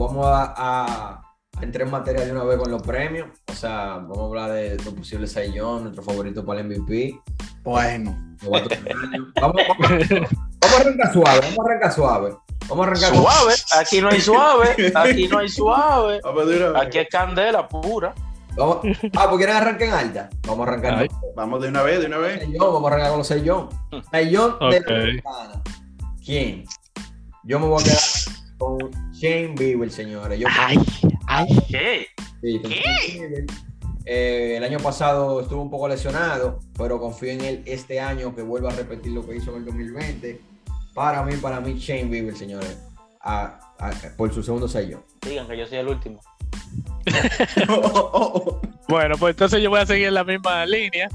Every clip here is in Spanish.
vamos a, a, entrar en materia de una vez con los premios. O sea, vamos a hablar de los posibles Saiyón, nuestro favorito para el MVP. Bueno. Vamos, vamos, vamos, a arrancar suave, vamos a arrancar suave. Vamos a arrancar suave. Aquí no hay suave, aquí no hay suave. Aquí es candela pura. Vamos, ah, pues quieren arrancar en alta. Vamos a arrancar. Vamos de una vez, de una vez. vamos a arrancar con los Saiyón. Saiyón de la ¿Quién? Yo me voy a quedar con Shane Bieber, señores. Yo ay, ay, ¿qué? ¿Qué? Eh, el año pasado estuvo un poco lesionado, pero confío en él este año que vuelva a repetir lo que hizo en el 2020. Para mí, para mí, Shane Bieber, señores, por su segundo sello. Digan que yo soy el último. bueno, pues entonces yo voy a seguir en la misma línea.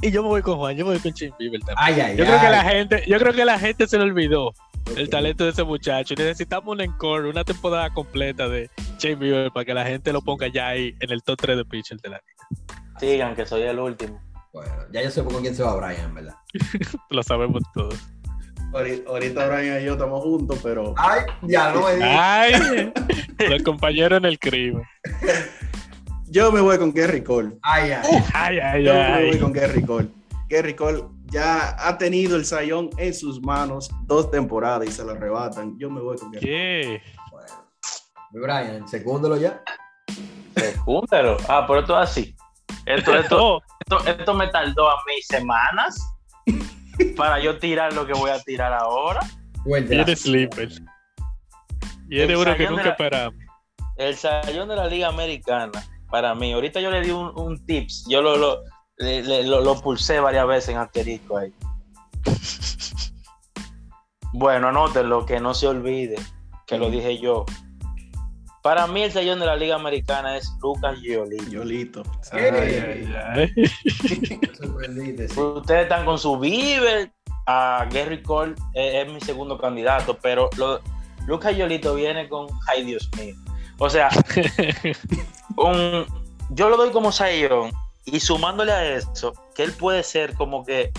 Y yo me voy con Juan, yo me voy con Shane Bieber también. yo creo que la gente, yo creo que la gente se le olvidó el talento de ese muchacho. Necesitamos un encore, una temporada completa de Shane Bieber para que la gente lo ponga ya ahí en el top 3 de pitcher de la liga. Sigan, que soy el último. Bueno, ya yo sé por quién se va Brian, ¿verdad? lo sabemos todos. Ahorita Brian y yo estamos juntos, pero. Ay, ya no me Ay, los compañeros en el crimen. Yo me voy con Gary Cole. Ay, ay. ay, ay yo me voy con Gary Cole. Gary Cole ya ha tenido el sayón en sus manos dos temporadas y se lo arrebatan. Yo me voy con ¿Qué? Bueno. Brian, secúndelo ya. Secúndelo. Ah, pero esto es así. Esto, esto, esto, esto me tardó a mí semanas para yo tirar lo que voy a tirar ahora. Y eres sleeper. Y eres uno que nunca esperamos. El sayón de la Liga Americana, para mí, ahorita yo le di un, tips, yo lo, lo, lo, pulsé varias veces en asterisco ahí. bueno, anótenlo, que no se olvide, que lo dije yo. Para mí el sellón de la Liga Americana es Lucas Giolito. Giolito. Ustedes están con su Bieber. A Gary Cole es, mi segundo candidato, pero Lucas Giolito viene con, ay Dios mío. O sea, yo lo doy como sayón y sumándole a eso, que él puede ser como que eh,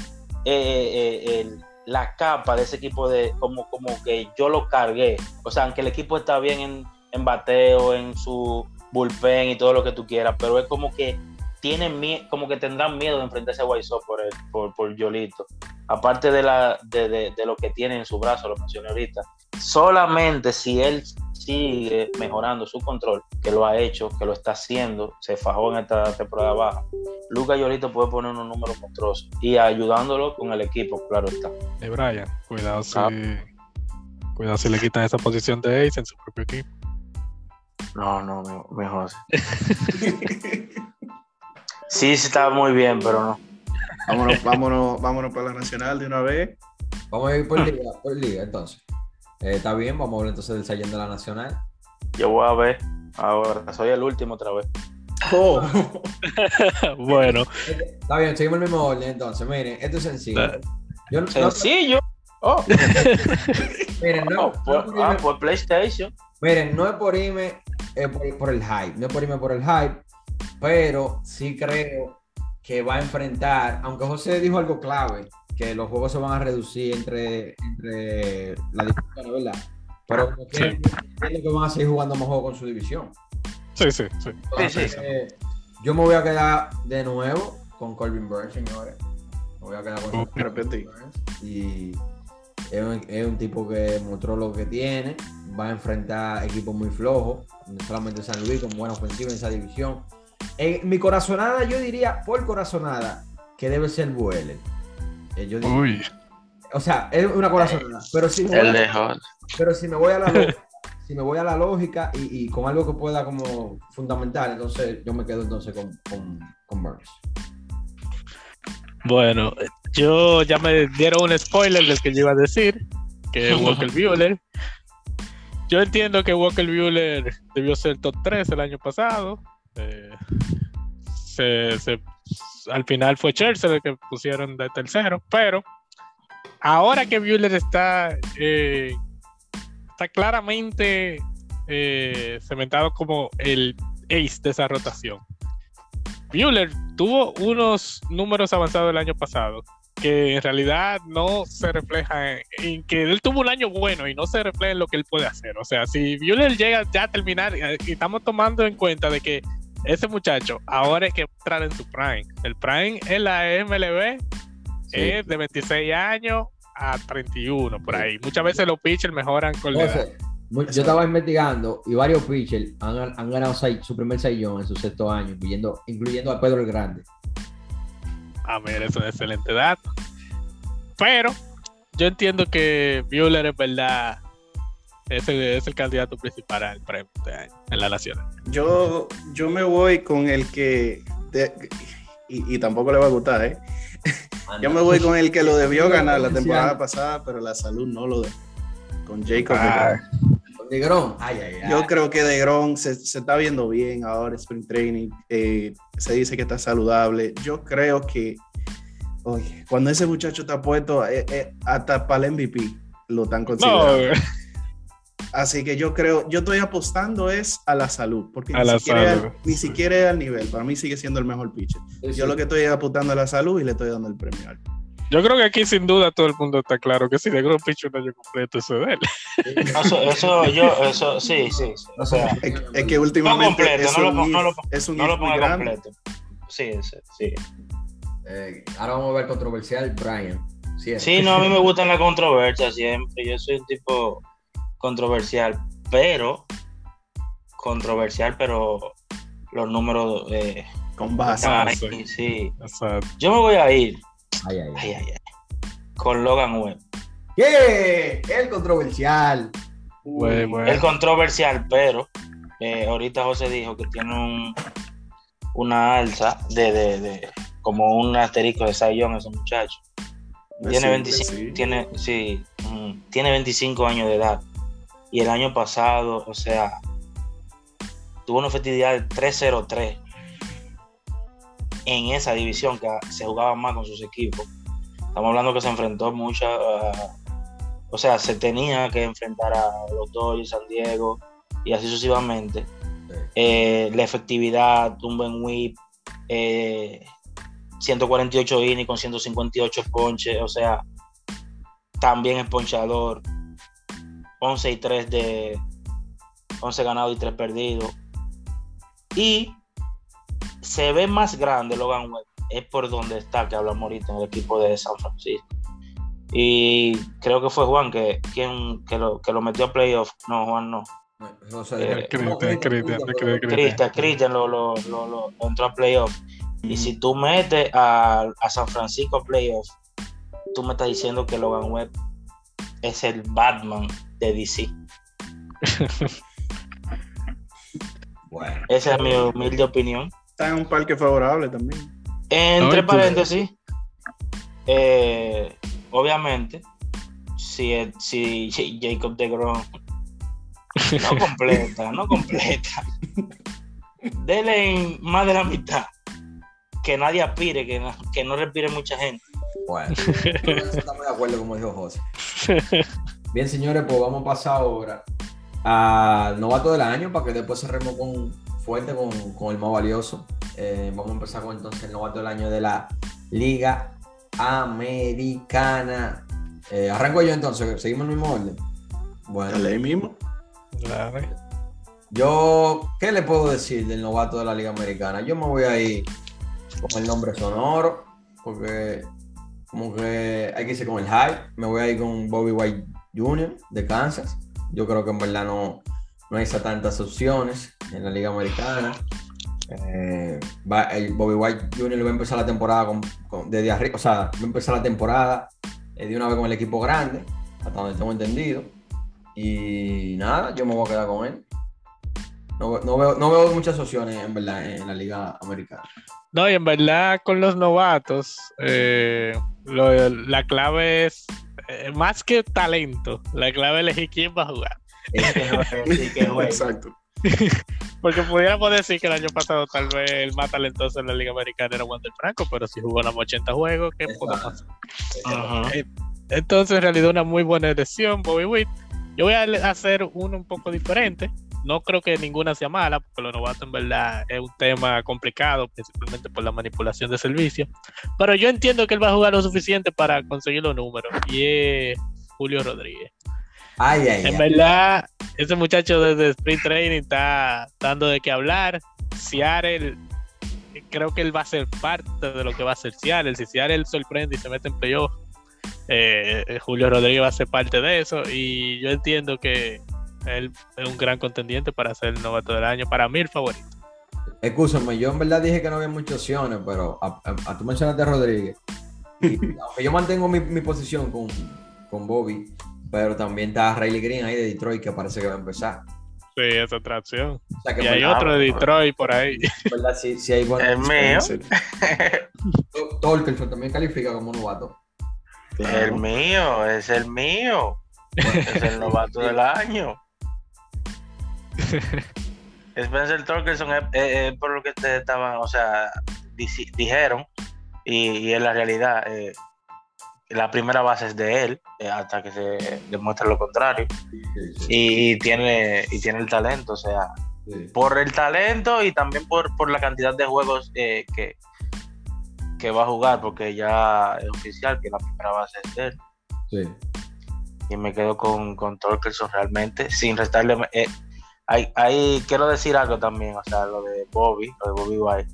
eh, la capa de ese equipo de como, como que yo lo cargué. O sea, aunque el equipo está bien en en bateo, en su bullpen y todo lo que tú quieras, pero es como que tienen como que tendrán miedo de enfrentarse a White por, el, por, Yolito. Aparte de, la, de, lo que tiene en su brazo, lo mencioné ahorita. Solamente si él sigue mejorando su control, que lo ha hecho, que lo está haciendo, se fajó en esta temporada baja. Lucas Yolito puede poner un número monstruoso y ayudándolo con el equipo, claro está. De Brian, cuidado si, ah. cuidado si le quitan esa posición de Ace en su propio equipo. No, no, mejor. sí, sí, está muy bien, pero no. Vámonos, vámonos, vámonos para la nacional de una vez. Vamos a ir por liga, por liga entonces. Eh, está bien, vamos a hablar entonces del Sallén de la Nacional. Yo voy a ver ahora, soy el último otra vez. Oh. bueno. Está bien, seguimos el mismo orden entonces. Miren, esto es sencillo. Yo, sencillo. Oh. Miren, no, oh, por, ah, por PlayStation. Miren, no es por irme por, el hype, no es por irme por el hype, pero sí creo que va a enfrentar, aunque José dijo algo clave, que los juegos se van a reducir entre, entre la división, ¿verdad? Pero sí. que van a seguir jugando más juegos con su división. Sí, sí, sí. yo me voy a quedar de nuevo con Colvin Burns, señores. Me voy a quedar con Colvin Burns. Y es un, es un tipo que mostró lo que tiene va a enfrentar equipos muy flojos, solamente San Luis con buena ofensiva en esa división. En mi corazonada, yo diría por corazonada que debe ser Bueller. Eh, Uy. O sea, es una corazonada. Pero si me voy, a, pero si me voy a la lógica, si me voy a la lógica y, con algo que pueda como fundamental, entonces yo me quedo entonces con, con, con Burns. Bueno, yo ya me dieron un spoiler del que yo iba a decir, que es Walker Bueller. Yo entiendo que Walker Buehler debió ser top 3 el año pasado. Eh, al final fue Chelsea el que pusieron de tercero, pero ahora que Buehler está, eh, está claramente eh, cementado como el ace de esa rotación. Buehler tuvo unos números avanzados el año pasado, que en realidad no se refleja en, que él tuvo un año bueno y no se refleja en lo que él puede hacer. O sea, si Bueller llega ya a terminar y estamos tomando en cuenta de que ese muchacho ahora es que entrar en su prime. El prime en la MLB es de 26 años a 31, por ahí. Muchas veces los pitchers mejoran con la edad. Yo estaba investigando y varios pitchers han, ganado su primer saillón en su sexto año, incluyendo, incluyendo a Pedro el Grande. Ah, mira, es una excelente dato. Pero yo entiendo que Bueller es verdad es el, es el candidato principal al premio en la nacional. Yo, yo me voy con el que. y, tampoco le va a gustar, ¿eh? yo me voy con el que lo debió ganar la temporada pasada, pero la salud no lo dejó. Con Jacob ah. de Yo creo que De Gron se, se, está viendo bien ahora, Spring Training. Eh, se dice que está saludable. Yo creo que, oye, cuando ese muchacho está puesto, eh, eh, hasta para el MVP lo están considerando. Así que yo creo, yo estoy apostando es a la salud, porque ni, siquiera, ni siquiera es al nivel. Para mí sigue siendo el mejor pitcher. Yo lo que estoy apostando a la salud y le estoy dando el premio al. Yo creo que aquí sin duda todo el mundo está claro que si de Grom pitch un año completo, eso es de él. Eso, eso, yo, eso, sí, sí. O sea, es, que últimamente no es, no un, lo, no es un no lo ponga completo. Sí, sí, sí. Eh, ahora vamos a ver controversial, Brian. Sí, no, a mí me gustan las controversias siempre. Yo soy un tipo controversial, pero controversial, pero los números eh, con base. sí. Yo me voy a ir con Logan Webb. ¿Qué? El controversial. El controversial, pero eh, ahorita José dijo que tiene un, una alza de, de, de, como un asterisco de Sayón ese muchacho. Tiene 25, tiene, sí, mm, tiene 25 años de edad. Y el año pasado, o sea, tuvo una efectividad de 3-0-3 en esa división que se jugaba más con sus equipos. Estamos hablando que se enfrentó mucha, o sea, se tenía que enfrentar a los Dodgers, San Diego y así sucesivamente. Eh, la efectividad, un buen whip, 148 innings con 158 ponches, o sea, también es ponchador. 11 y 3 de 11 ganados y 3 perdidos. Y se ve más grande Logan Webb, es por donde está, que hablamos ahorita en el equipo de San Francisco. Y creo que fue Juan que, quien, que, lo, que lo metió a playoff. No, Juan no. No, sé, Cristian lo, lo, lo, lo, entró a playoff. Y si tú metes a, a San Francisco a playoff, tú me estás diciendo que Logan Webb es el Batman de DC. bueno. Esa es mi humilde opinión. Está en un parque favorable también. Entre paréntesis, eh, obviamente, si, si, Jacob de Grom no completa, no completa, dele más de la mitad. Que nadie aspire, que no, que no respire mucha gente. Bueno, estamos de acuerdo, como dijo José. Bien, señores, pues vamos a pasar ahora al novato del año para que después cerremos con, fuerte con, con el más valioso. Eh, vamos a empezar con entonces el novato del año de la Liga Americana. Eh, arranco yo entonces, seguimos el mismo orden. Bueno, ley mismo. Yo, ¿qué le puedo decir del novato de la Liga Americana? Yo me voy a ir con el nombre sonoro, porque como que hay que irse con el hype. Me voy a ir con Bobby White Jr. de Kansas. Yo creo que en verdad no, no hay tantas opciones en la Liga Americana. Eh, Bobby White Jr. va a empezar la temporada con, desde arriba, o sea, va a empezar la temporada eh, de una vez con el equipo grande, hasta donde tengo entendido. Y nada, yo me voy a quedar con él. No, veo, no veo muchas opciones en verdad en la Liga Americana. No, y en verdad con los novatos, eh, la clave es eh, más que talento, la clave es elegir quién va a jugar. Exacto. Porque pudiéramos decir que el año pasado tal vez el más talentoso en la Liga Americana era Wander Franco, pero si jugó los 80 juegos, ¿qué pudo pasar? Eh, entonces, en realidad, una muy buena elección, Bobby Witt. Yo voy a hacer uno un poco diferente. No creo que ninguna sea mala, porque los novatos en verdad es un tema complicado, principalmente por la manipulación de servicio. Pero yo entiendo que él va a jugar lo suficiente para conseguir los números. Y es Julio Rodríguez. Ay, ay, en verdad, ese muchacho desde Sprint Training está dando de qué hablar. Seattle, creo que él va a ser parte de lo que va a ser Seattle. Si Seattle sorprende y se mete en playoff, eh, eh, Julio Rodríguez va a ser parte de eso. Y yo entiendo que él es un gran contendiente para ser el novato del año. Para mí, el favorito. Escúchame, yo en verdad dije que no había muchas opciones, pero a, tú mencionaste a Rodríguez. aunque yo mantengo mi, posición con, con, Bobby, pero también está Riley Green ahí de Detroit que parece que va a empezar. Sí, es otra opción. y hay otro de Detroit por ahí. ¿Verdad? Sí, sí hay El mío. Tolkerson también califica como novato. El mío, es el mío. Es el novato del año. Spencer Torkelson es, por lo que ustedes estaban, o sea, dijeron, y, en la realidad, eh, la primera base es de él, eh, hasta que se demuestre lo contrario. Y, tiene, y tiene el talento, o sea, por el talento y también por, por la cantidad de juegos eh, que, que va a jugar, porque ya es oficial que la primera base es de él. Y me quedo con, con Torkelson realmente, sin restarle Ahí, quiero decir algo también, o sea, lo de Bobby, lo de Bobby White.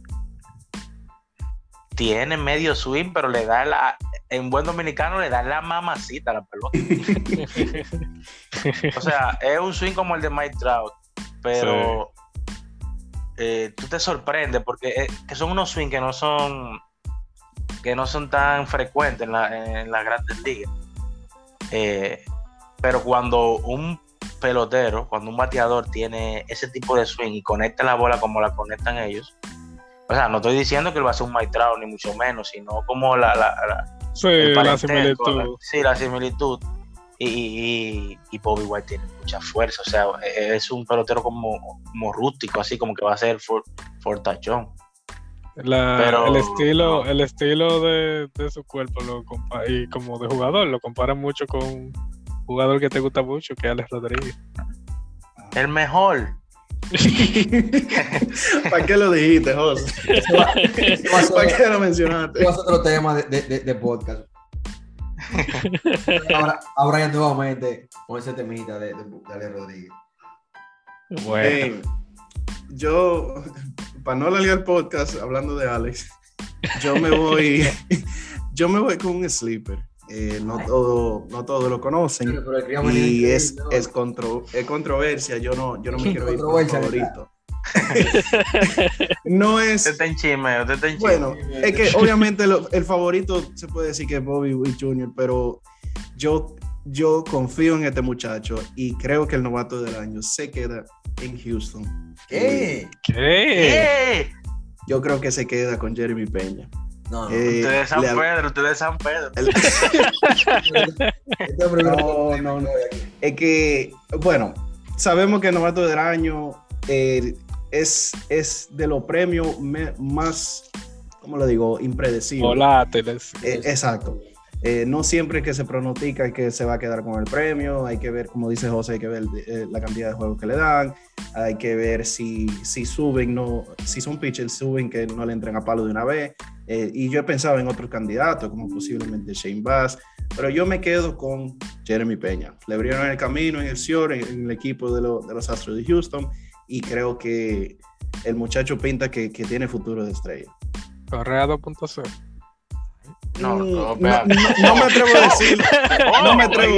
Tiene medio swing, pero le da la, en buen dominicano le da la mamacita a la pelota. o sea, es un swing como el de Mike Trout, pero eh, tú te sorprendes porque eh, que son unos swings que no son que no son tan frecuentes en, la, en las grandes ligas. Eh, pero cuando un pelotero, cuando un bateador tiene ese tipo de swing y conecta la bola como la conectan ellos, o sea, no estoy diciendo que él va a ser un maestrado, ni mucho menos, sino como la, la, similitud. sí, la similitud. Y, y, Bobby White tiene mucha fuerza, o sea, es un pelotero como, como rústico, así como que va a ser fortachón. el estilo, el estilo de, su cuerpo lo y como de jugador lo compara mucho con jugador que te gusta mucho, que es Alex Rodríguez. El mejor. ¿Para qué lo dijiste, José? ¿Para qué lo mencionaste? Es otro tema de, de, de podcast. ahora, ahora ya nuevamente con ese temita de, de, Alex Rodríguez. Bueno. yo, para no alargar el podcast hablando de Alex, yo me voy, yo me voy con un sleeper. Eh, no, todo, no todos lo conocen y es, es, contro, es, controversia. Yo no, yo no me quiero ir por favorito. no es. bueno, es que obviamente el favorito se puede decir que es Bobby Witt Jr., pero yo, yo confío en este muchacho y creo que el novato del año se queda en Houston. ¿Qué? ¿Qué? Yo creo que se queda con Jeremy Peña. No, eh, usted es San Pedro, usted es San Pedro. no, no, no. Es que, bueno, sabemos que el novato del año eh, es, es de los premios más, ¿cómo lo digo? Impredecibles. Volátiles. Eh, exacto. Eh, no siempre que se pronostica que se va a quedar con el premio, hay que ver, como dice José, hay que ver eh, la cantidad de juegos que le dan, hay que ver si, si suben, no, si son pitchers, suben que no le entren a palo de una vez. Eh, y yo he pensado en otros candidatos, como posiblemente Shane Bass, pero yo me quedo con Jeremy Peña. Le abrieron el camino en el SIOR, en, el equipo de, los Astros de Houston, y creo que el muchacho pinta que, que tiene futuro de estrella. Correa 2.0. No, no, no, me atrevo a decirlo. No me atrevo,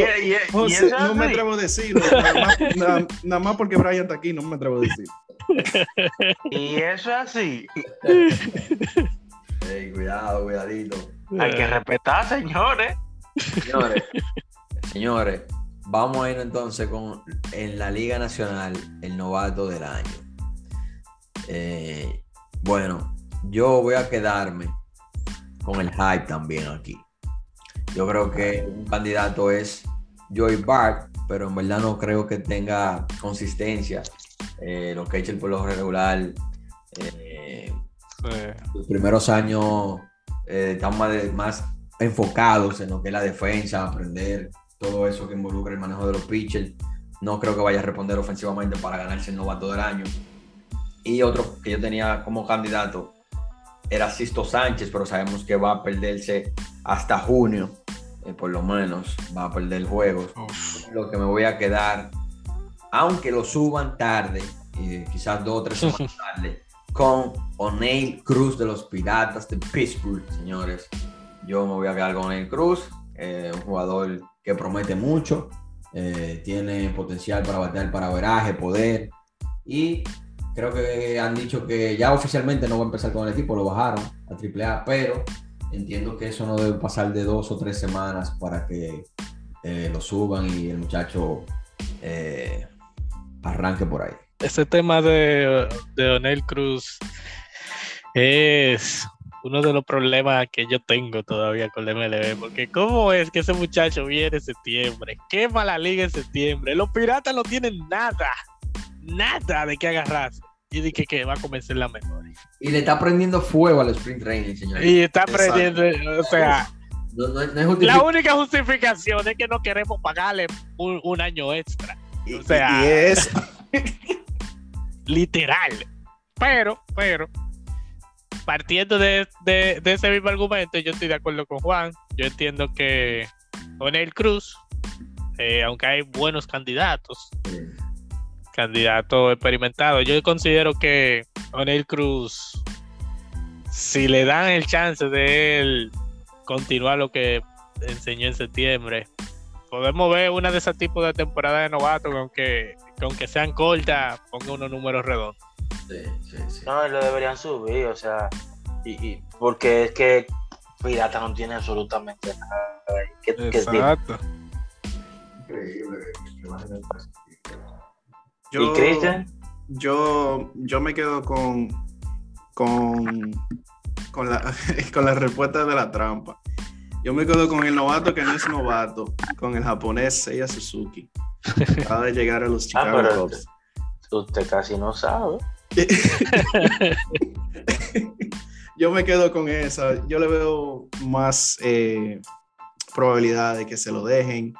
José, no me atrevo a decirlo. Nada más, porque Brian está aquí, no me atrevo a decirlo. Y eso es así. Hey, cuidado, cuidadito. Hay que respetar, señores. Señores, señores, vamos a ir entonces con en la Liga Nacional el novato del año. Eh, bueno, yo voy a quedarme con el hype también aquí. Yo creo que un candidato es Joey Bart, pero en verdad no creo que tenga consistencia. Eh, lo que ha hecho el pueblo regular, eh, los primeros años eh, están más, enfocados en lo que es la defensa, aprender todo eso que involucra el manejo de los pitchers. no creo que vaya a responder ofensivamente para ganarse el novato del año. Y otro que yo tenía como candidato era Sisto Sánchez, pero sabemos que va a perderse hasta junio, eh, por lo menos, va a perder juegos. Lo que me voy a quedar, aunque lo suban tarde, eh, quizás dos o tres semanas tarde, con O'Neill Cruz de los Piratas de Pittsburgh, señores. Yo me voy a quedar con O'Neill Cruz, eh, un jugador que promete mucho, tiene potencial para batear para veraje, poder y creo que han dicho que ya oficialmente no va a empezar con el equipo, lo bajaron a AAA, pero entiendo que eso no debe pasar de dos o tres semanas para que eh, lo suban y el muchacho eh, arranque por ahí. Ese tema de, de Cruz es uno de los problemas que yo tengo todavía con el MLB, porque cómo es que ese muchacho viene en septiembre, quema la liga en septiembre, los piratas no tienen nada, nada de qué agarrarse y de que, va a comenzar la mejor. Y le está prendiendo fuego al sprint training, señor. Y está prendiendo, o sea, la única justificación es que no queremos pagarle un, año extra. o sea, es literal. Pero, pero, partiendo de, ese mismo argumento, yo estoy de acuerdo con Juan. Yo entiendo que Onel Cruz, eh, aunque hay buenos candidatos, candidato experimentado. Yo considero que O'Neill Cruz, si le dan el chance de él continuar lo que enseñó en septiembre, podemos ver una de esos tipos de temporada de novato que aunque, sean cortas, ponga unos números redondos. No, lo deberían subir, o sea, y, porque es que Pirata no tiene absolutamente nada. Exacto. Increíble. Yo, Yo, yo me quedo con, con, con, la, con la respuesta de la trampa. Yo me quedo con el novato que no es novato, con el japonés Seiya Suzuki. Acaba de llegar a los ah, Chicago Cubs. Usted, casi no sabe. yo me quedo con esa. Yo le veo más eh, probabilidad de que se lo dejen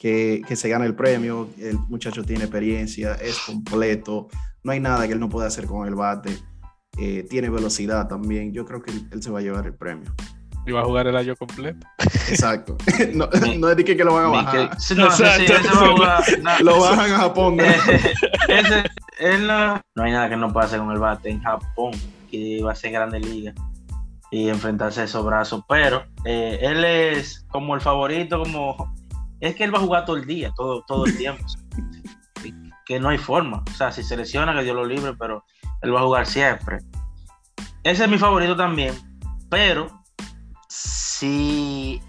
que, se gane el premio, el muchacho tiene experiencia, es completo, no hay nada que él no pueda hacer con el bate, eh, tiene velocidad también, yo creo que él, se va a llevar el premio. Y va a jugar el año completo. Exacto. No, es de que, lo van a bajar. lo bajan a Japón. no, hay nada que no pueda hacer con el bate en Japón, que va a ser grande liga y enfrentarse a esos brazos. Pero eh, él es como el favorito, como es que él va a jugar todo el día, todo, todo el tiempo. que no hay forma. O sea, si se lesiona, que Dios lo libre, pero él va a jugar siempre. Ese es mi favorito también. Pero si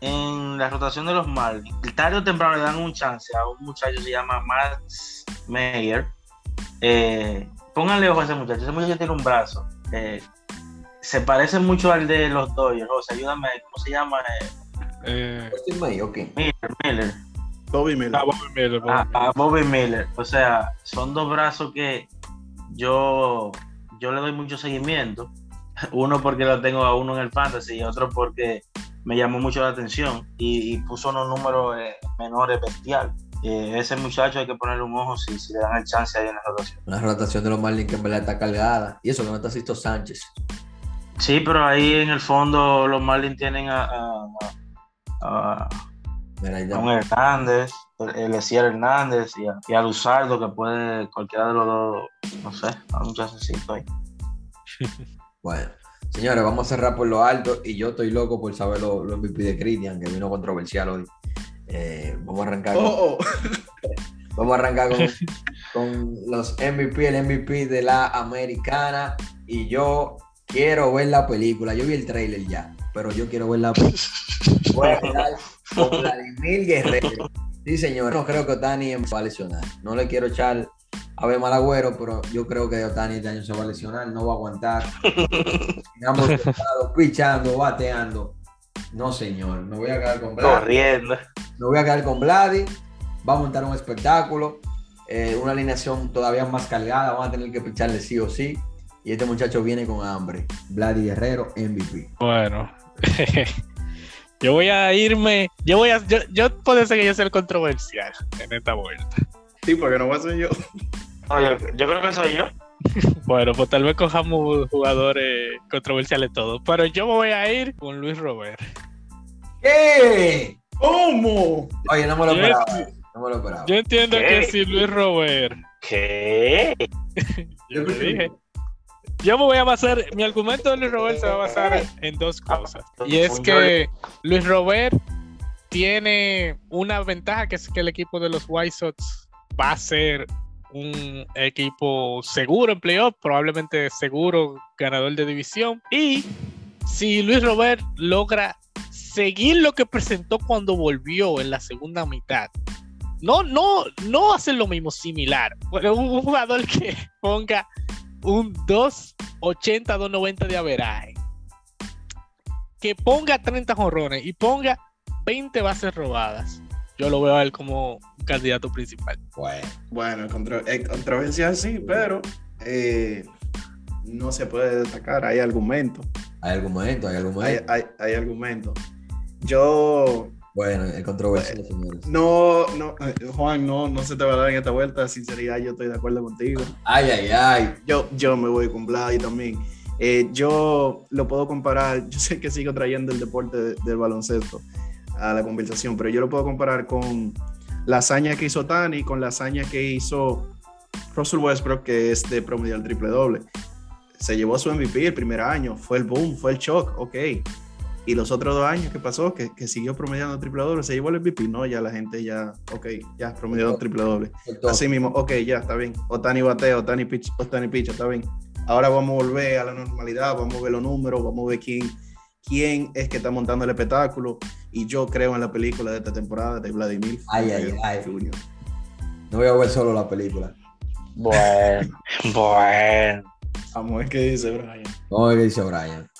en la rotación de los Marlins, tarde o temprano le dan un chance a un muchacho que se llama Max Meyer, eh, pónganle ojo a ese muchacho. Ese muchacho tiene un brazo. Eh, se parece mucho al de los Dodgers. O sea, ayúdame, ¿cómo se llama? Eh, eh, Miller, Miller. Bobby Miller. Ah, Bobby Miller. Ah, ah, Bobby, Miller. O sea, son dos brazos que yo, yo le doy mucho seguimiento. Uno porque lo tengo a uno en el fantasy y otro porque me llamó mucho la atención y, puso unos números eh, menores bestial. Eh, ese muchacho hay que ponerle un ojo si, si, le dan el chance ahí en la rotación. La rotación de los Marlins que en verdad está cargada. Y eso que no está Sisto Sánchez. Sí, pero ahí en el fondo los Marlins tienen a a, un Hernández, el Hernández y a, y a, Luzardo, que puede cualquiera de los dos, no sé, a un chancecito ahí. bueno, señores, vamos a cerrar por lo alto y yo estoy loco por saber los lo MVP de Christian, que vino controversial hoy. Eh, vamos a arrancar. Oh, oh. vamos a arrancar con, con los MVP, el MVP de la americana. Y yo quiero ver la película. Yo vi el trailer ya pero yo quiero ver la. Voy a quedar con Vladimir Guerrero. Sí, señor. No creo que Otani va a lesionar. No le quiero echar a ver mal agüero, pero yo creo que Otani este año se va a lesionar, no va a aguantar. Digamos, pichando, bateando. No, señor. Me voy a quedar con Vladi. Corriendo. Me voy a quedar con Vladi. Va a montar un espectáculo. Eh, una alineación todavía más cargada. Vamos a tener que picharle sí o sí. Y este muchacho viene con hambre. Vladi Guerrero, MVP. Bueno, Yo voy a irme. Yo voy a. Yo, yo puede ser que yo sea el controversial en esta vuelta. Sí, porque no voy a ser yo. yo, creo que soy yo. bueno, pues tal vez cojamos jugadores controversiales todos. Pero yo me voy a ir con Luis Robert. ¿Qué? ¿Cómo? Oye, no me lo esperaba. No me lo esperaba. Yo entiendo que si Luis Robert. ¿Qué? yo le dije. Yo me voy a basar, mi argumento de Luis Robert se va a basar en dos cosas. Y es que Luis Robert tiene una ventaja que es que el equipo de los White Sox va a ser un equipo seguro en playoff, probablemente seguro ganador de división. Y si Luis Robert logra seguir lo que presentó cuando volvió en la segunda mitad, no, no, no hacer lo mismo similar. Pero un jugador que ponga un 280, 290 de averaje. Que ponga 30 jorrones y ponga 20 bases robadas. Yo lo veo a él como un candidato principal. Bueno, bueno controversia sí, pero eh, no se puede destacar. Hay argumentos. Hay argumentos, hay argumentos. Hay, hay, argumentos. Yo bueno, el controversia, señores. No, no, eh, Juan, no, no se te va a dar en esta vuelta. Sinceridad, yo estoy de acuerdo contigo. Ay, ay, ay. Yo, yo me voy con Vlad también. Eh, yo lo puedo comparar, yo sé que sigo trayendo el deporte del baloncesto a la conversación, pero yo lo puedo comparar con la hazaña que hizo Tani, con la hazaña que hizo Russell Westbrook, que es de promedio al triple doble. Se llevó su MVP el primer año, fue el boom, fue el shock, ok y los otros dos años que pasó, que, que siguió promediando triple doble, se llevó el MVP, no, ya la gente ya, ok, ya promedió triple doble. Así mismo, ok, ya está bien. Otani bateo, Otani pitch, Otani pitch, está bien. Ahora vamos a volver a la normalidad, vamos a ver los números, vamos a ver quién, quién es que está montando el espectáculo. Y yo creo en la película de esta temporada de Vladimir. Ay, ay, ay. No voy a ver solo la película. Bueno, bueno. Vamos a ver qué dice Brian. Vamos a ver qué dice Brian.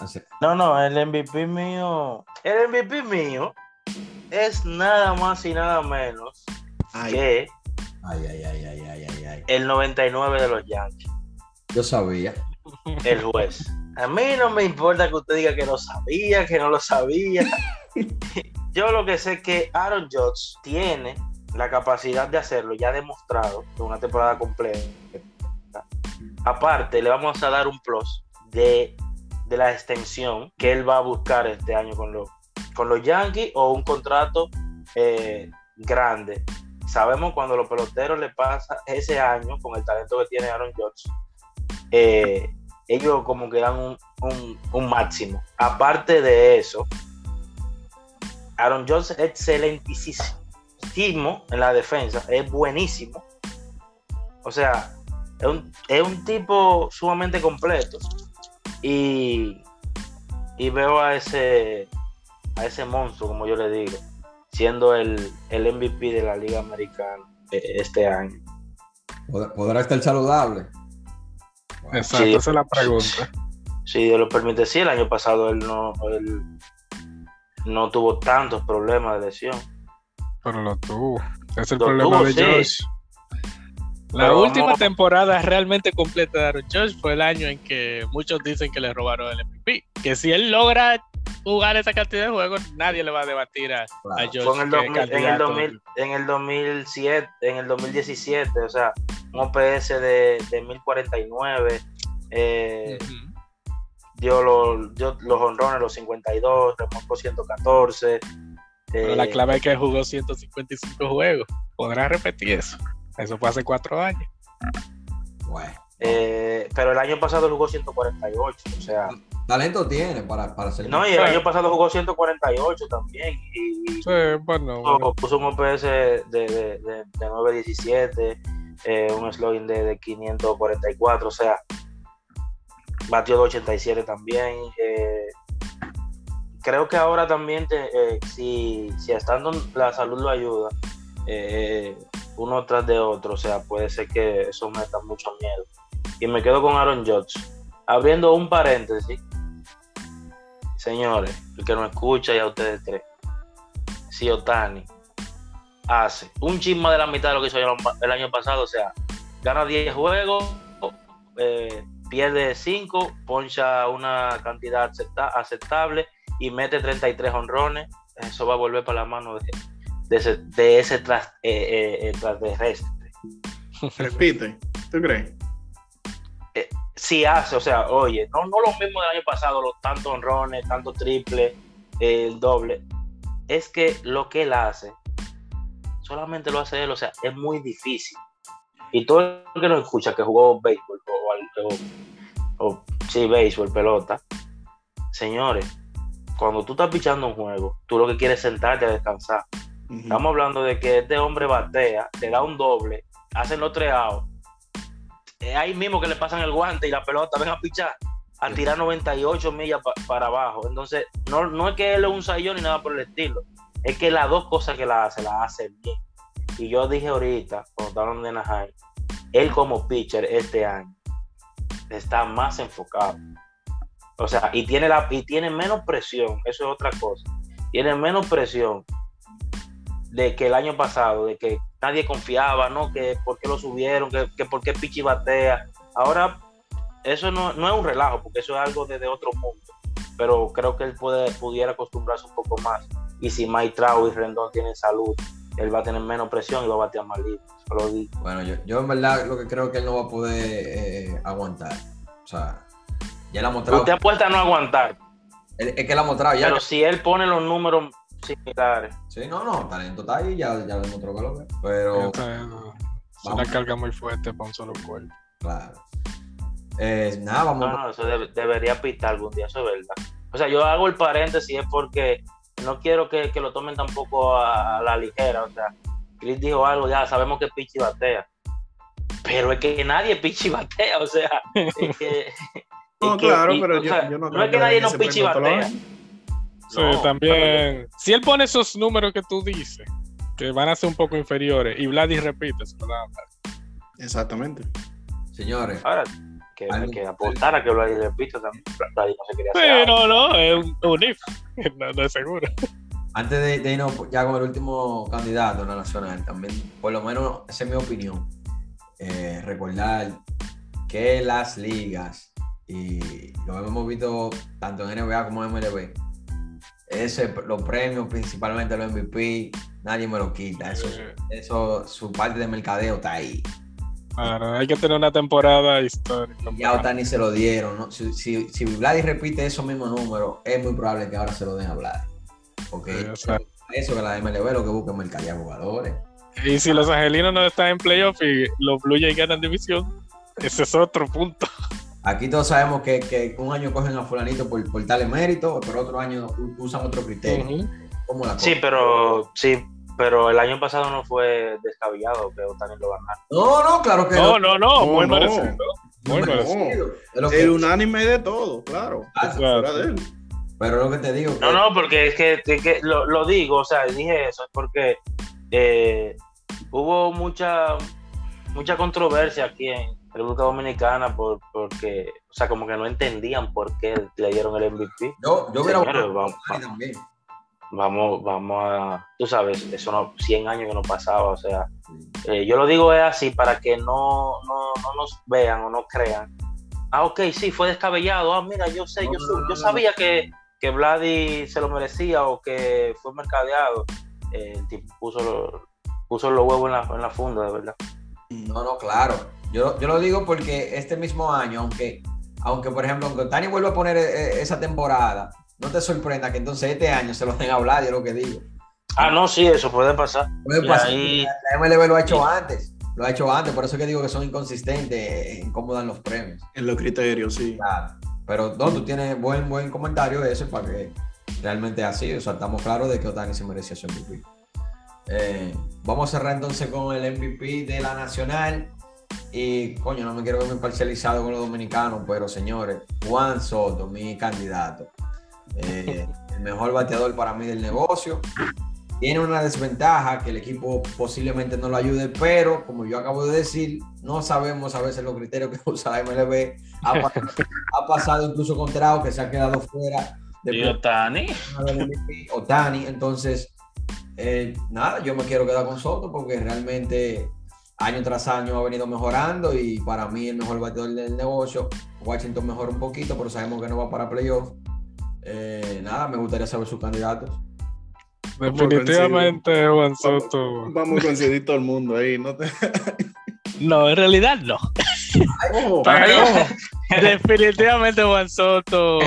No, no, el MVP mío. El MVP mío es nada más y nada menos que. Ay, ay, ay, ay, ay, ay, ay. El 99 de los Yankees. Yo sabía. El juez. A mí no me importa que usted diga que lo sabía, que no lo sabía. Yo lo que sé es que Aaron Judge tiene la capacidad de hacerlo, ya demostrado en una temporada completa Aparte, le vamos a dar un plus de, la extensión que él va a buscar este año con, los con los Yankees o un contrato eh, grande. Sabemos cuando los peloteros le pasa ese año con el talento que tiene Aaron Judge, eh, ellos como que dan un, un, máximo. Aparte de eso, Aaron Judge es excelentísimo en la defensa, es buenísimo. O sea, es un, tipo sumamente completo. Y, y veo a ese, a ese monstruo, como yo le digo, siendo el, el MVP de la Liga Americana este año. ¿Podrá estar saludable? Exacto, esa es la pregunta. Si Dios lo permite, sí, el año pasado él no, él no tuvo tantos problemas de lesión. Pero lo tuvo. Es el problema de Josh. La última temporada realmente completa de Aaron Judge fue el año en que muchos dicen que le robaron el MVP. Que si él logra jugar esa cantidad de juegos, nadie le va a debatir a, Judge. en, el en, el 2007, en el 2017, o sea, un OPS de, de 1049. Eh, dio, los, los honrones, los 52, remolcó 114. Pero la eh, clave es que jugó 155 juegos. ¿Podrá repetir eso? Eso fue hace cuatro años. Bueno. Eh, pero el año pasado jugó 148, o sea. Talento tiene para, para ser. No, y el año pasado jugó 148 también. Y, sí, bueno, Puso un OPS de, de, de, de 917, eh, un slogan de, de 544, o sea, batió de 87 también. Eh, creo que ahora también, te, si, si estando la salud lo ayuda, eh, uno tras de otro, o sea, puede ser que eso me da mucho miedo. Y me quedo con Aaron Judge. Abriendo un paréntesis, señores, el que no escucha y a ustedes tres, si Otani hace un chisma de la mitad de lo que hizo el año pasado, o sea, gana 10 juegos, eh, pierde 5, poncha una cantidad aceptable y mete 33 honrones, eso va a volver para la mano de, ese, de ese tras, eh, eh, Repite, ¿tú crees? si hace, o sea, oye, no, no lo mismo del año pasado, los tantos honrones, tantos triples, el doble. Es que lo que él hace, solamente lo hace él, o sea, es muy difícil. Y todo el que nos escucha que jugó béisbol o, o, sí, béisbol, pelota, señores, cuando tú estás pichando un juego, tú lo que quieres es sentarte a descansar. Estamos hablando de que este hombre batea, te da un doble, hacen los tres ahí mismo que le pasan el guante y la pelota, ven a pichar, a tirar 98 millas para abajo. Entonces, no, no es que él es un sayón ni nada por el estilo, es que las dos cosas que la hace, la hace bien. Y yo dije ahorita, cuando estaban de Nahay, él como pitcher este año está más enfocado. O sea, y tiene, la, y tiene menos presión, eso es otra cosa. Tiene menos presión de que el año pasado, de que nadie confiaba, ¿no? Que por qué lo subieron, que, que por qué Pichi batea. Ahora, eso no, no, es un relajo, porque eso es algo desde otro mundo. Pero creo que él puede, pudiera acostumbrarse un poco más. Y si Mike Trout y Rendón tienen salud, él va a tener menos presión y va a batear más libre. Bueno, yo, yo, en verdad lo que creo que él no va a poder eh, aguantar. O sea, ya la ha mostrado. Usted apuesta a no aguantar. Es, que él ha mostrado ya. Pero si él pone los números similares. Sí, no, no, talento está ahí, ya, ya demostró que lo ve. Pero. Es una carga muy fuerte para un solo cuerpo. Claro. Eh, nada, vamos. No, no, eso debería pitar algún día, eso es verdad. O sea, yo hago el paréntesis es porque no quiero que, que lo tomen tampoco a, la ligera. O sea, Chris dijo algo, ya sabemos que Pichi batea. Pero es que nadie Pichi batea, o sea, es que. no, claro, pero yo, yo, no, no es que nadie no Pichi batea. Sí, también. Si él pone esos números que tú dices, que van a ser un poco inferiores, y Vladdy repite, se lo dan Exactamente. Señores. Ahora, que, que aportara que Vladdy repita también. Vladdy no se quería hacer. Sí, no, no, es un, un if. No, es seguro. Antes de, de, irnos ya con el último candidato en la nacional, también, por lo menos, esa es mi opinión. Eh, recordar que las ligas, y lo hemos visto tanto en NBA como en MLB, ese, los premios, principalmente los MVP, nadie me lo quita. Eso, eso, su parte de mercadeo está ahí. Claro, hay que tener una temporada histórica. Ya a Otani se lo dieron. ¿no? Si, si, si Vladi repite esos mismos números, es muy probable que ahora se lo den a Vladi. Porque eso que la MLB lo que busca es mercadear jugadores. Y si los angelinos no están en playoff y los Blue Jays ganan división, ese es otro punto. Aquí todos sabemos que, un año cogen a fulanito por, por tal mérito, pero otro año usan otro criterio. sí, pero sí, pero el año pasado no fue descabellado que Otani lo ganara. No, no, claro que no. No, no, no, muy merecido. Muy merecido. El unánime de todo, claro. Ah, pero lo que te digo. No, no, porque es que, lo, digo, o sea, dije eso, es porque eh, hubo mucha, mucha controversia aquí en, República Dominicana por, porque, o sea, como que no entendían por qué le dieron el MVP. Yo, yo hubiera vamos, vamos, vamos a, tú sabes, eso no, 100 años que no pasaba, o sea, eh, yo lo digo es así para que no, no, no, nos vean o no crean. Ah, ok, sí, fue descabellado. Ah, mira, yo sé, yo, yo sabía que, que Vladi se lo merecía o que fue mercadeado. Eh, el tipo puso, puso los huevos en la, en la funda, de verdad. No, no, claro. Yo, yo lo digo porque este mismo año, aunque, aunque por ejemplo, aunque Tani vuelva a poner eh, esa temporada, no te sorprenda que entonces este año se lo den a hablar, yo lo que digo. Ah, no, sí, eso puede pasar. Puede pasar. La MLB lo ha hecho antes. Lo ha hecho antes, por eso que digo que son inconsistentes en cómo dan los premios. En los criterios, sí. Claro. Pero no, tú tienes buen, buen comentario de eso para que realmente así. O sea, estamos claros de que Otani se merecía su MVP. Eh, vamos a cerrar entonces con el MVP de la Nacional. Y coño, no me quiero ver muy parcializado con los dominicanos, pero señores, Juan Soto, mi candidato. Eh, el mejor bateador para mí del negocio. Tiene una desventaja que el equipo posiblemente no lo ayude, pero como yo acabo de decir, no sabemos a veces los criterios que usa la MLB. Ha, pasado incluso con Trao, que se ha quedado fuera. De ¿Y Otani? Otani, entonces, eh, nada, yo me quiero quedar con Soto porque realmente año tras año ha venido mejorando y para mí el mejor bateador del negocio. Washington mejora un poquito, pero sabemos que no va para playoff. Eh, nada, me gustaría saber sus candidatos. Definitivamente Juan Soto. Vamos, a coincidir todo el mundo ahí, ¿no? no, en realidad no. Oh, definitivamente Juan Soto.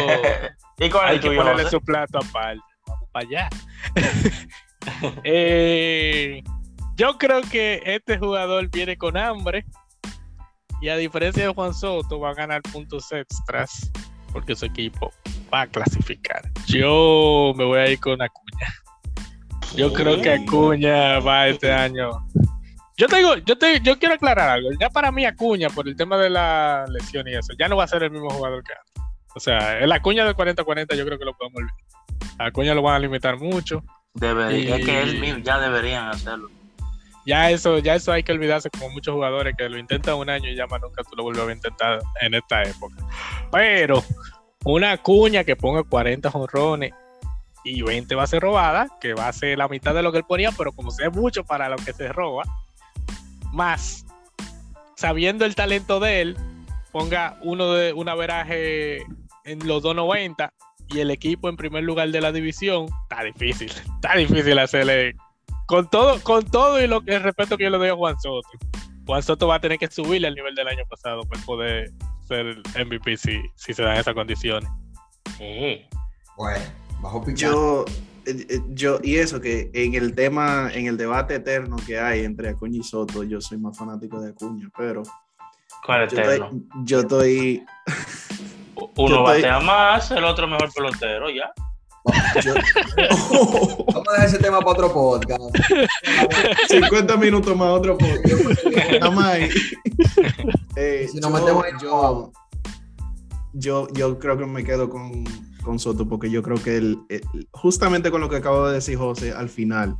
¿Y con Hay que ponerle su plato aparte. Vamos para allá. Eh, yo creo que este jugador viene con hambre. Y a diferencia de Juan Soto, va a ganar puntos extras porque su equipo va a clasificar. Yo me voy a ir con Acuña. Yo creo que Acuña va este año. Yo tengo, yo te, yo quiero aclarar algo. Ya para mí Acuña, por el tema de la lesión y eso, ya no va a ser el mismo jugador que antes. O sea, el Acuña del 40-40 yo creo que lo podemos olvidar. Acuña lo van a limitar mucho. Debería, Es que él ya deberían hacerlo. Ya eso, ya eso hay que olvidarse como muchos jugadores que lo intentan un año y ya más nunca tú lo vuelves a intentar en esta época. Pero una cuña que ponga 40 jonrones y 20 va a ser robada, que va a ser la mitad de lo que él ponía, pero como sea mucho para lo que se roba, más sabiendo el talento de él, ponga uno de un averaje en los 290 y el equipo en primer lugar de la división, está difícil, está difícil hacerle con todo, con todo y lo que el respeto que yo le doy a Juan Soto. Juan Soto va a tener que subirle al nivel del año pasado para poder ser MVP si, si se dan esas condiciones. Bueno, bajo Yo, eh, eh, yo, y eso que en el tema, en el debate eterno que hay entre Acuña y Soto, yo soy más fanático de Acuña, pero. ¿Cuál eterno? Yo estoy. Uno batea más, el otro mejor pelotero, ya. Vamos a dejar ese tema para otro podcast. 50 minutos más, otro podcast. Nada más. Eh, yo, yo, yo, creo que me quedo con, con Soto porque yo creo que él, justamente con lo que acabo de decir José al final,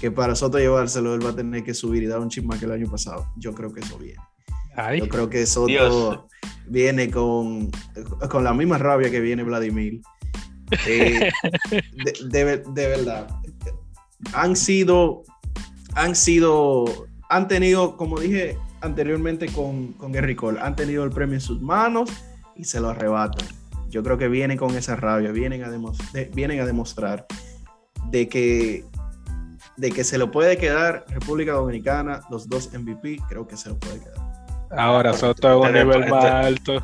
que para Soto llevárselo él va a tener que subir y dar un chisme que el año pasado. Yo creo que eso viene. Yo creo que Soto viene con, con la misma rabia que viene Vladimir. Eh, de, verdad. Han sido, han sido, han tenido, como dije anteriormente con, con Gary Cole, han tenido el premio en sus manos y se lo arrebatan. Yo creo que vienen con esa rabia, vienen a, vienen a demostrar de que, de que se lo puede quedar República Dominicana, los dos MVP, creo que se lo puede quedar. Ahora Soto es un nivel más alto.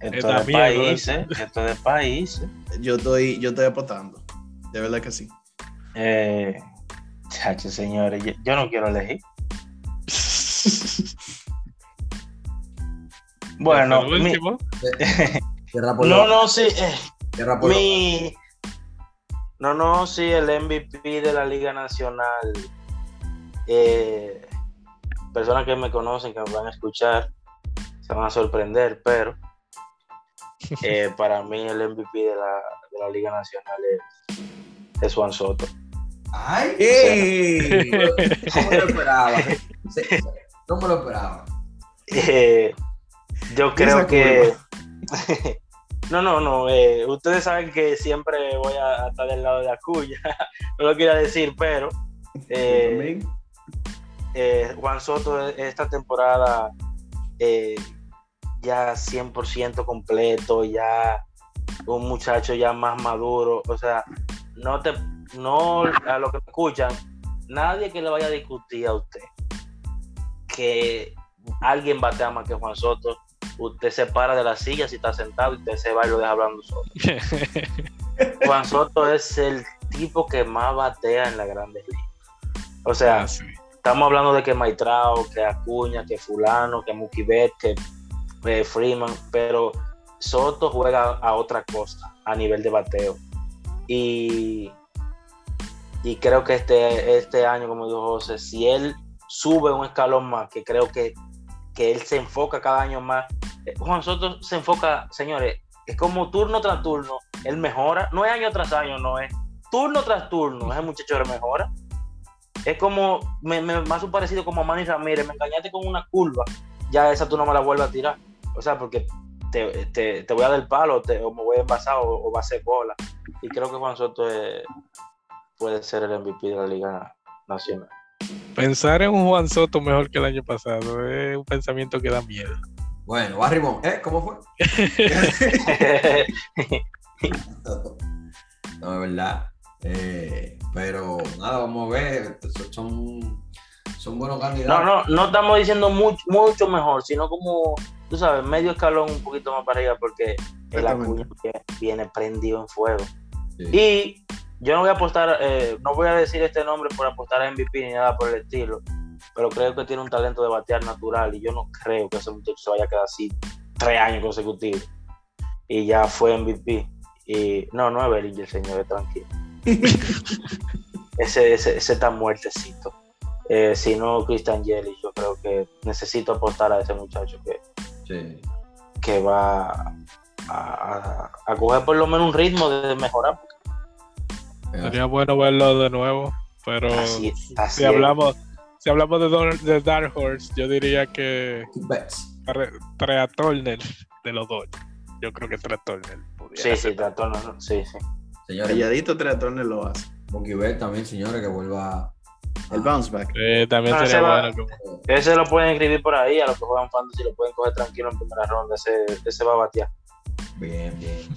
Esto es de países, esto es de países. Yo estoy, yo estoy apostando, de verdad que sí. Eh, chacho, señores, yo, no quiero elegir. bueno, no, no, sí. Eh, mi... No, no, sí, el MVP de la Liga Nacional. Eh, personas que me conocen, que me van a escuchar, se van a sorprender, pero eh, para mí el MVP de la, Liga Nacional es, Juan Soto. ¡Ay! no me lo esperaba. Me lo esperaba. Eh, yo creo que. no, no, no. Eh, ustedes saben que siempre voy a estar del lado de la cuya. no lo quería decir, pero. Eh, Juan Soto esta temporada eh, ya 100% completo, ya un muchacho ya más maduro, o sea, no te, no a lo que me escuchan, nadie que le vaya a discutir a usted que alguien batea más que Juan Soto, usted se para de la silla si está sentado y usted se va y lo deja hablando solo. Juan Soto es el tipo que más batea en la Grande Liga. O sea, ah, Estamos hablando de que Maitrao, que Acuña, que Fulano, que Mukibet, que eh, Freeman, pero Soto juega a otra cosa a nivel de bateo. Y, y creo que este, este año, como dijo José, si él sube un escalón más, que creo que, que él se enfoca cada año más. Eh, Juan Soto se enfoca, señores, es como turno tras turno, él mejora, no es año tras año, no es turno tras turno, ese muchacho mejora es como, me, me, más parecido como a Manny Ramírez, me engañaste con una curva, ya esa tú no me la vuelves a tirar. O sea, porque te, te, te voy a dar el palo, te, o me voy a envasar o, va a ser bola. Y creo que Juan Soto puede ser el MVP de la Liga Nacional. Pensar en un Juan Soto mejor que el año pasado es un pensamiento que da miedo. Bueno, Barrimón, ¿eh? ¿Cómo fue? no, es verdad. Eh, pero nada, vamos a ver. Son, son buenos candidatos. No, no, no estamos diciendo mucho, mucho mejor, sino como, tú sabes, medio escalón un poquito más para arriba, porque el Acuña viene prendido en fuego. Y yo no voy a apostar, eh, no voy a decir este nombre por apostar a MVP ni nada por el estilo, pero creo que tiene un talento de batear natural y yo no creo que ese muchacho se vaya a quedar así tres años consecutivos. Y ya fue MVP. Y no, no es Bellinger, señor, tranquilo. ese, ese, ese está muertecito. Eh, si no, Christian Jelly, yo creo que necesito apostar a ese muchacho que, que va a, a, coger por lo menos un ritmo de mejorar. Sería bueno verlo de nuevo, pero si hablamos si hablamos de, Dark Horse, yo diría que Trea Turner de los dos. Yo creo que Trea Turner. Sí, sí, Trea Turner, sí, sí. Señores, Calladito Trea Turner lo hace. Monkey Bell también, señores, que vuelva el bounce back. también sería bueno. Ese lo pueden escribir por ahí, a los que juegan fantasy lo pueden coger tranquilo en primera ronda. Ese, ese va a batear. Bien, bien.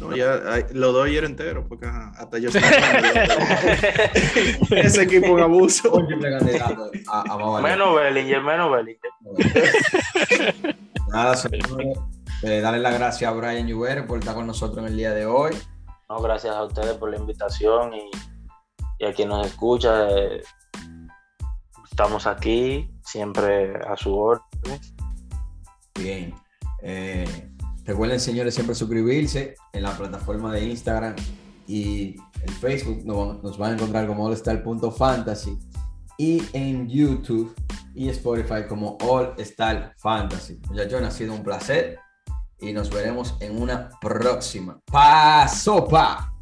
No, ya lo doy ayer entero, porque hasta yo Ese equipo un abuso. menos Bellinger, menos Bellinger. Nada, señores. Eh, darle las gracias a Brian Juber por estar con nosotros en el día de hoy. No, gracias a ustedes por la invitación y, y a quien nos escucha. Eh, estamos aquí, siempre a su orden. Bien. Eh, Recuerden, señores, siempre suscribirse en la plataforma de Instagram y en Facebook. Nos, van a encontrar como allstar.fantasy y en YouTube y Spotify como All Star Fantasy. Muchachos, ha sido un placer y nos veremos en una próxima. ¡Pasopa!